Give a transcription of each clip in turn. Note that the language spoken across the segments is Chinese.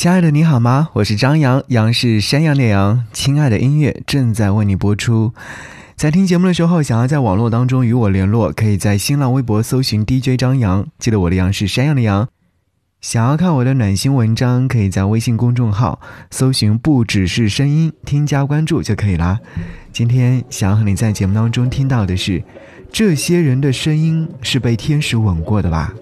亲爱的，你好吗？我是张扬，杨是山羊的羊。亲爱的，音乐正在为你播出。在听节目的时候，想要在网络当中与我联络，可以在新浪微博搜寻 DJ 张扬，记得我的羊是山羊的羊。想要看我的暖心文章，可以在微信公众号搜寻“不只是声音”，添加关注就可以啦。今天想要和你在节目当中听到的是，这些人的声音是被天使吻过的吧？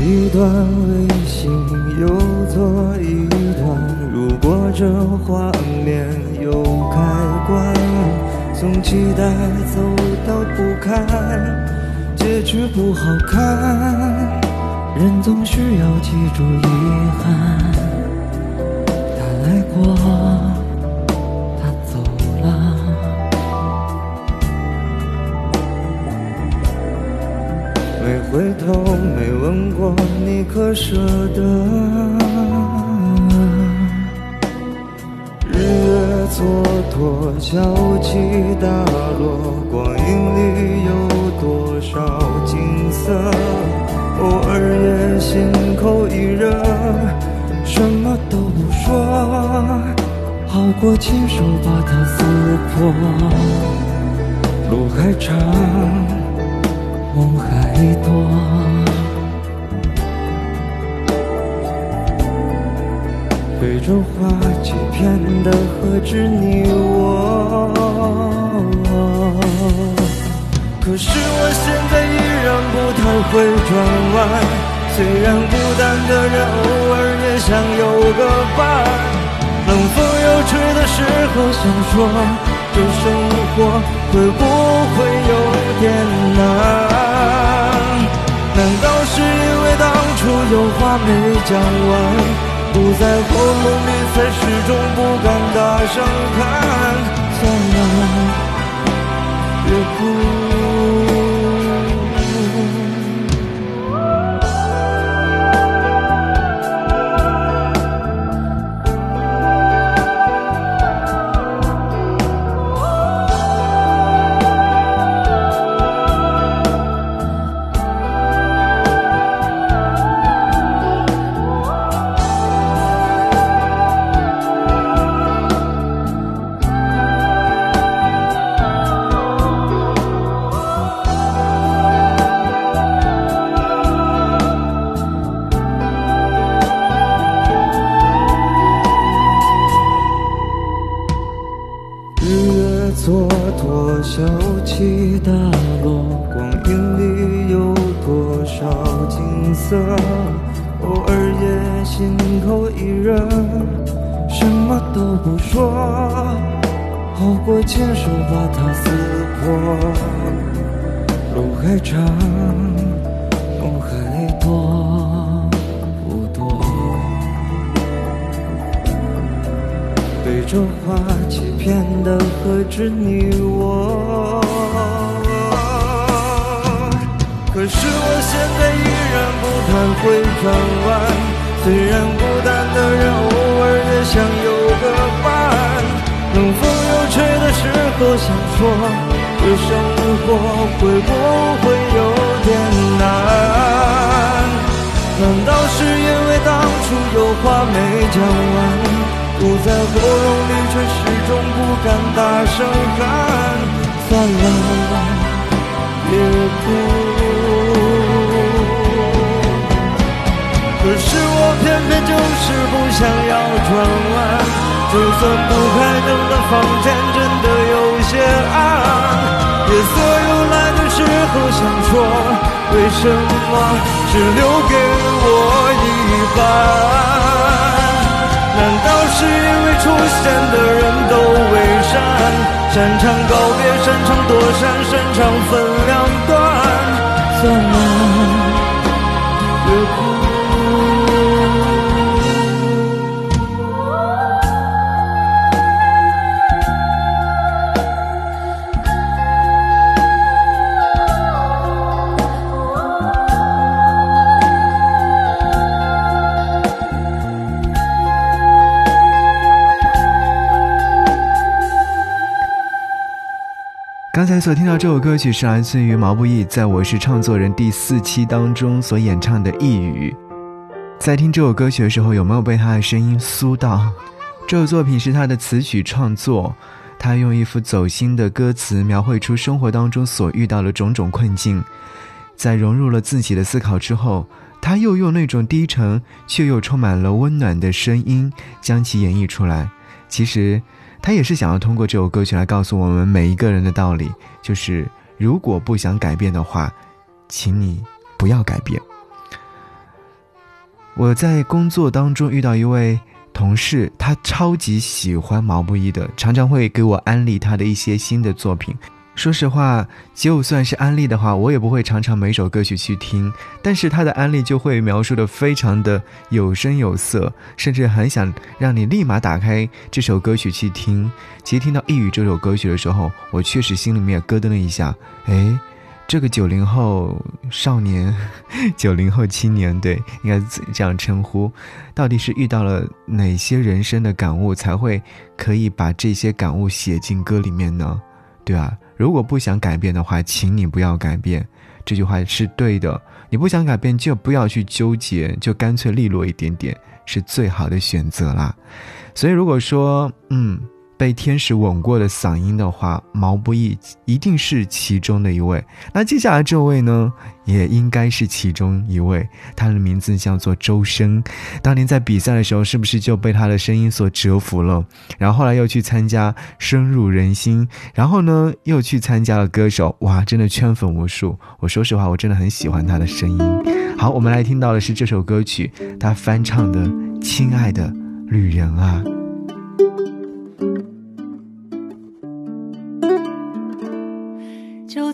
一段微信又做一段，如果这画面有开关，从期待走到不堪，结局不好看。人总需要记住遗憾，他来过。回头没问过你可舍得？日月蹉跎，潮起大落，光阴里有多少景色？偶尔也心口一热，什么都不说，好过亲手把它撕破。路还长。梦还一朵，被这花欺骗的何止你我？可是我现在依然不太会转弯，虽然孤单的人偶尔也想有个伴。冷风又吹的时候，想说这生活会不会有点难？难道是因为当初有话没讲完，堵在喉咙里，才始终不敢大声喊？算了，别哭。可是我现在依然不太会转弯，虽然孤单的人偶尔也想有个伴。冷风又吹的时候，想说这生活会不会有点难？难道是因为当初有话没讲完，堵在喉咙里却始终不敢大声喊？算了，别哭。我偏偏就是不想要转弯，就算不开灯的房间真的有些暗，夜色又来的时候想说，为什么只留给我一半？难道是因为出现的人都伪善？擅长告别，擅长躲闪，擅长分两端，刚才所听到这首歌曲是来自于毛不易在我是唱作人第四期当中所演唱的《一语》。在听这首歌曲的时候，有没有被他的声音酥到？这首作品是他的词曲创作，他用一副走心的歌词描绘出生活当中所遇到的种种困境，在融入了自己的思考之后，他又用那种低沉却又充满了温暖的声音将其演绎出来。其实。他也是想要通过这首歌曲来告诉我们每一个人的道理，就是如果不想改变的话，请你不要改变。我在工作当中遇到一位同事，他超级喜欢毛不易的，常常会给我安利他的一些新的作品。说实话，就算是安利的话，我也不会常常每首歌曲去听。但是他的安利就会描述的非常的有声有色，甚至很想让你立马打开这首歌曲去听。其实听到《一语》这首歌曲的时候，我确实心里面咯噔了一下。哎，这个九零后少年，九零后青年，对，应该这样称呼，到底是遇到了哪些人生的感悟，才会可以把这些感悟写进歌里面呢？对吧？如果不想改变的话，请你不要改变。这句话是对的。你不想改变，就不要去纠结，就干脆利落一点点，是最好的选择啦。所以，如果说，嗯。被天使吻过的嗓音的话，毛不易一定是其中的一位。那接下来这位呢，也应该是其中一位。他的名字叫做周深。当年在比赛的时候，是不是就被他的声音所折服了？然后后来又去参加《深入人心》，然后呢又去参加了歌手，哇，真的圈粉无数。我说实话，我真的很喜欢他的声音。好，我们来听到的是这首歌曲，他翻唱的《亲爱的旅人啊》。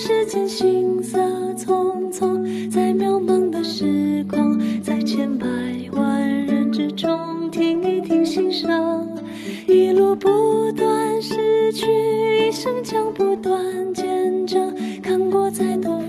柔。世间行色匆匆，在渺茫的时光，在千百万人之中，听一听心声，一路不断失去，一生将不断见证。看过再多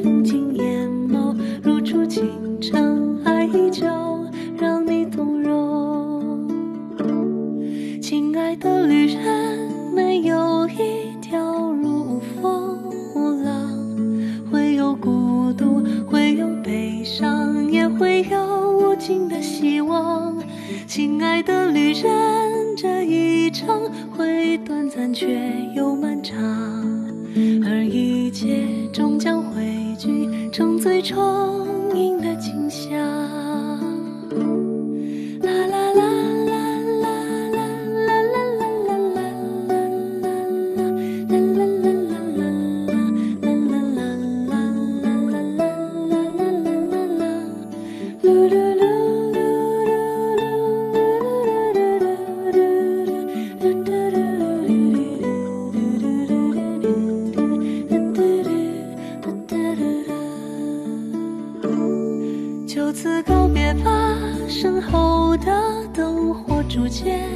次告别吧身后的灯火逐渐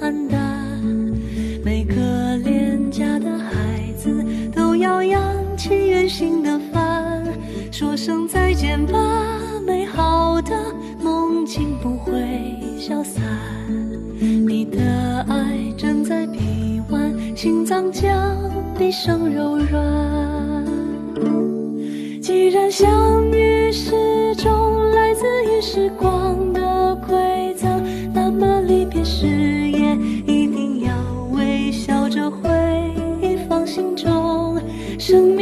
暗淡。每个恋家的孩子都要扬起远行的帆说声再见吧美好的梦境不会消散。你的爱枕在臂弯心脏将毕生柔软。既然相心中。生命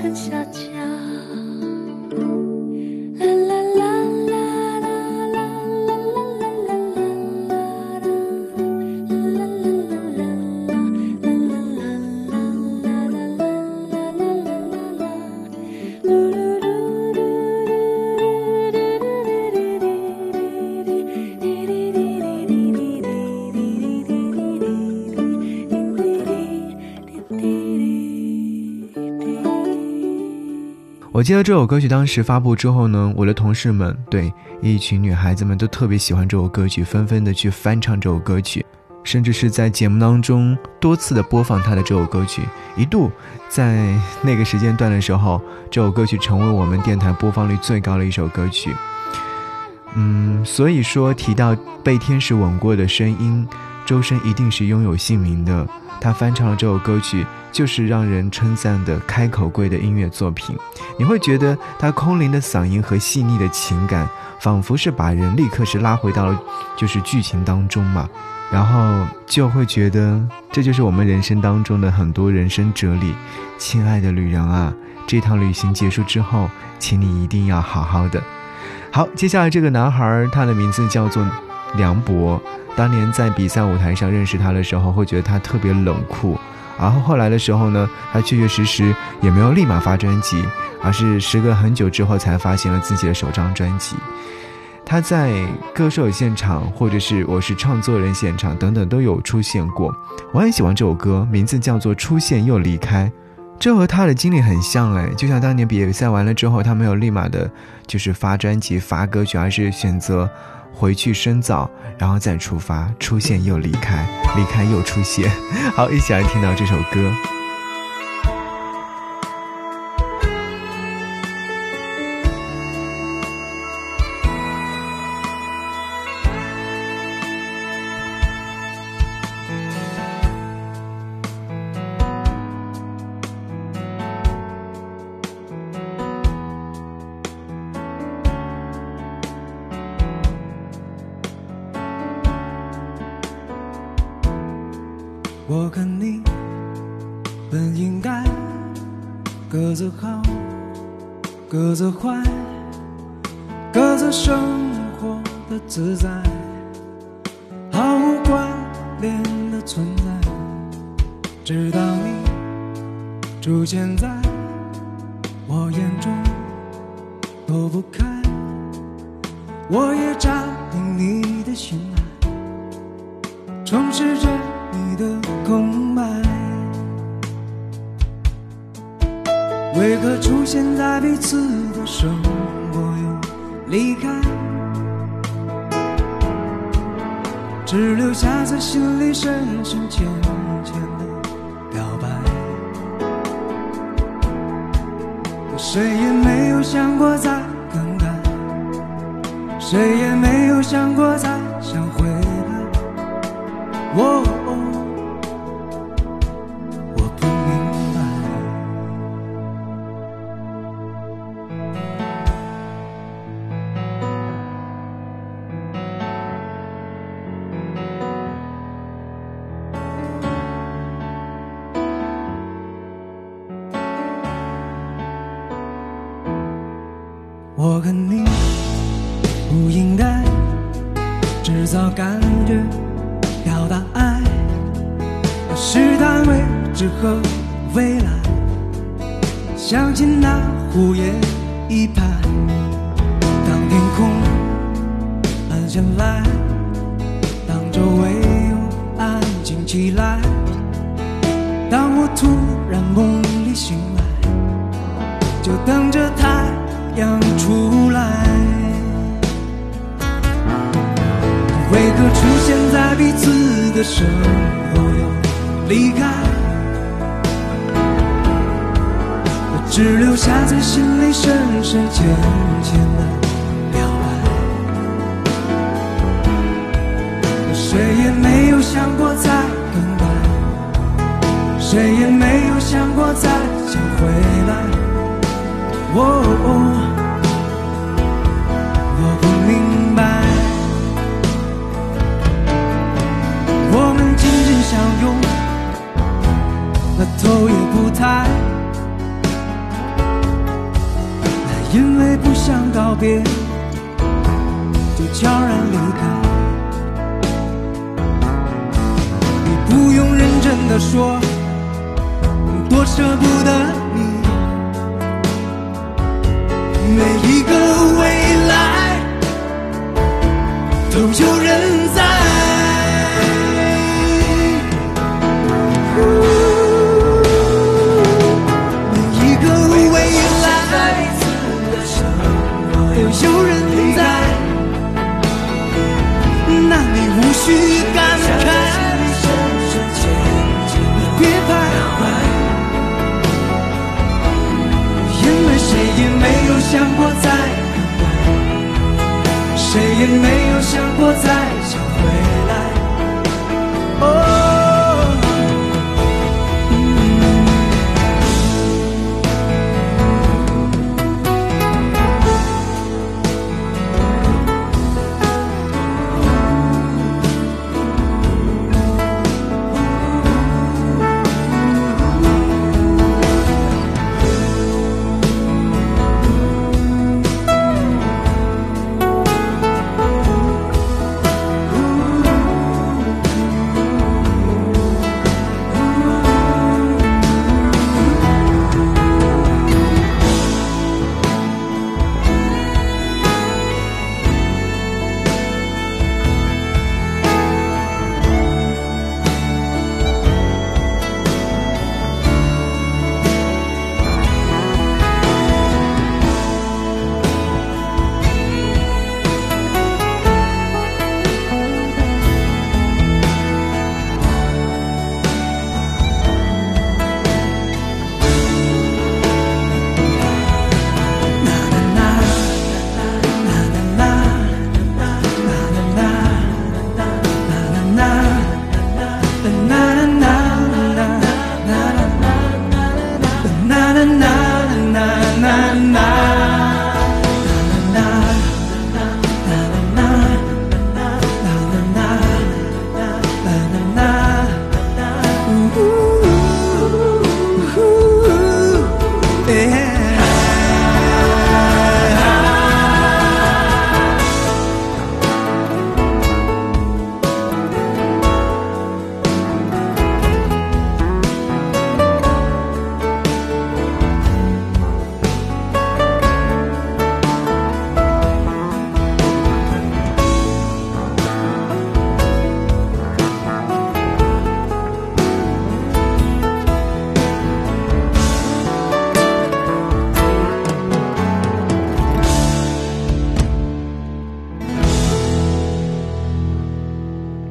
春、夏、秋。记得这首歌曲当时发布之后呢，我的同事们对一群女孩子们都特别喜欢这首歌曲，纷纷的去翻唱这首歌曲，甚至是在节目当中多次的播放他的这首歌曲。一度在那个时间段的时候，这首歌曲成为我们电台播放率最高的一首歌曲。嗯，所以说提到被天使吻过的声音，周深一定是拥有姓名的。他翻唱了这首歌曲，就是让人称赞的开口跪的音乐作品。你会觉得他空灵的嗓音和细腻的情感，仿佛是把人立刻是拉回到了就是剧情当中嘛，然后就会觉得这就是我们人生当中的很多人生哲理。亲爱的旅人啊，这趟旅行结束之后，请你一定要好好的。好，接下来这个男孩，他的名字叫做梁博。当年在比赛舞台上认识他的时候，会觉得他特别冷酷。然后后来的时候呢，他确确实实也没有立马发专辑，而是时隔很久之后才发行了自己的首张专辑。他在歌手现场，或者是我是创作人现场等等都有出现过。我很喜欢这首歌，名字叫做《出现又离开》。这和他的经历很像哎，就像当年比赛完了之后，他没有立马的，就是发专辑、发歌曲，而是选择回去深造，然后再出发，出现又离开，离开又出现。好，一起来听到这首歌。各自坏，各自生活的自在，毫无关联的存在。直到你出现在我眼中，躲不开，我也占领你的心海，充实着你的空白。为何出现在彼此的生活又离开？只留下在心里深深浅浅的表白。谁也没有想过再更改，谁也没有想过再我和你不应该制造感觉，表达爱，试探未知和未来，相信那胡言一拍。当天空暗下来，当周围又安静起来，当我突然梦里醒来，就等着太阳出来。为何出现在彼此的生活又离开？只留下在心里深深浅浅的表白。谁也没有想过再更改，谁也没有想过再想回来。哦，相拥，那头也不抬，那因为不想告别，就悄然离开。你不用认真的说，多舍不得你。每一个未来都有人在，没有想过再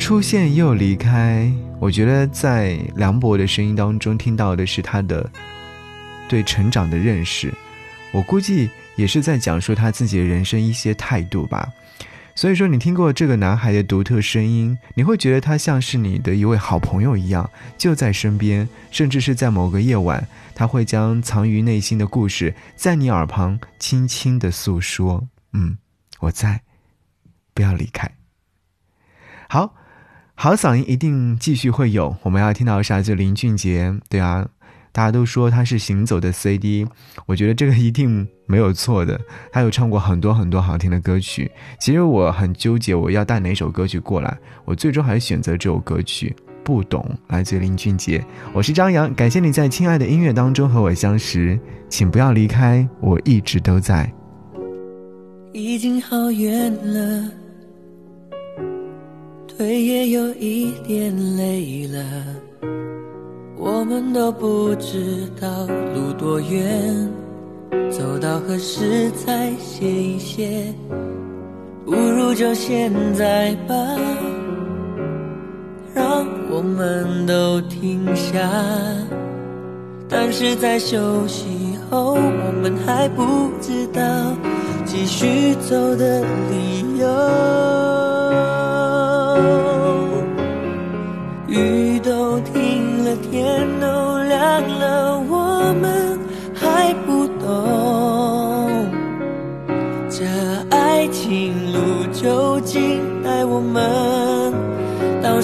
出现又离开，我觉得在梁博的声音当中听到的是他的对成长的认识，我估计也是在讲述他自己的人生一些态度吧。所以说，你听过这个男孩的独特声音，你会觉得他像是你的一位好朋友一样，就在身边，甚至是在某个夜晚，他会将藏于内心的故事在你耳旁轻轻的诉说。嗯，我在，不要离开。好。好嗓音一定继续会有，我们要听到的是来自林俊杰，对啊，大家都说他是行走的 CD，我觉得这个一定没有错的。他有唱过很多很多好听的歌曲，其实我很纠结我要带哪首歌曲过来，我最终还是选择这首歌曲《不懂》，来自林俊杰。我是张扬，感谢你在亲爱的音乐当中和我相识，请不要离开，我一直都在。已经好远了。腿也有一点累了，我们都不知道路多远，走到何时才歇一歇？不如就现在吧，让我们都停下。但是在休息后，我们还不知道继续走的理由。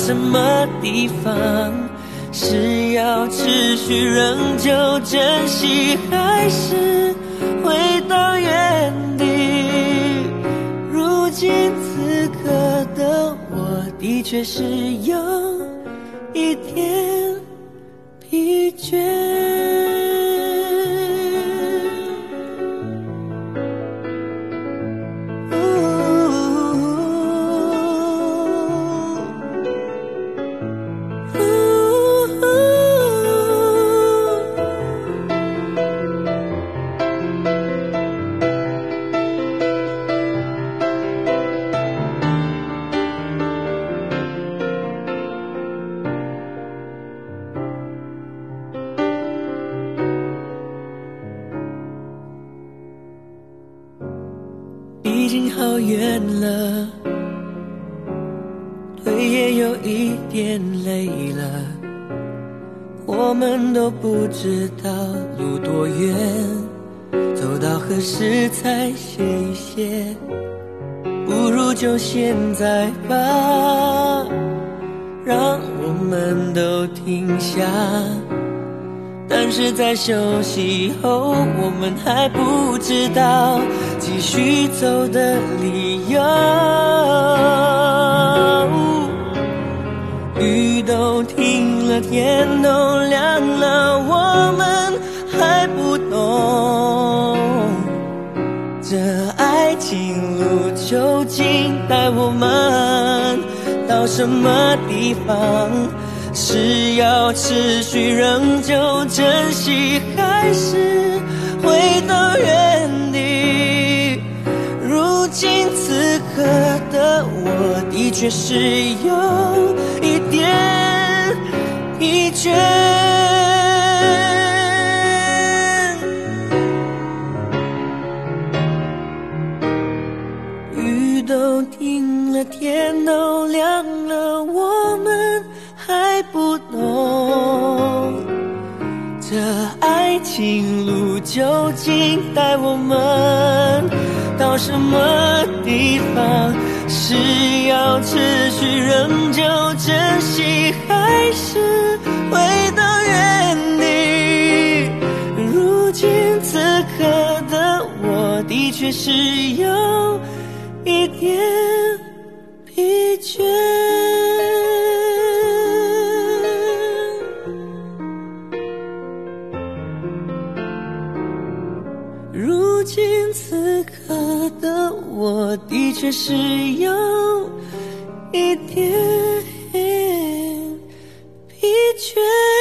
什么地方？是要持续仍旧珍惜，还是回到原地？如今此刻的我，的确是有不知道路多远，走到何时才歇一歇？不如就现在吧，让我们都停下。但是在休息后，我们还不知道继续走的理由。都停了，天都亮了，我们还不懂这爱情路究竟带我们到什么地方？是要持续仍旧珍惜，还是回到原？今此刻的我，的确是有一点疲倦。雨都停了，天都亮了，我们。还不懂这爱情路究竟带我们到什么地方？是要持续仍旧珍惜，还是回到原地？如今此刻的我，的确是有一点疲倦。只，是有一点疲倦。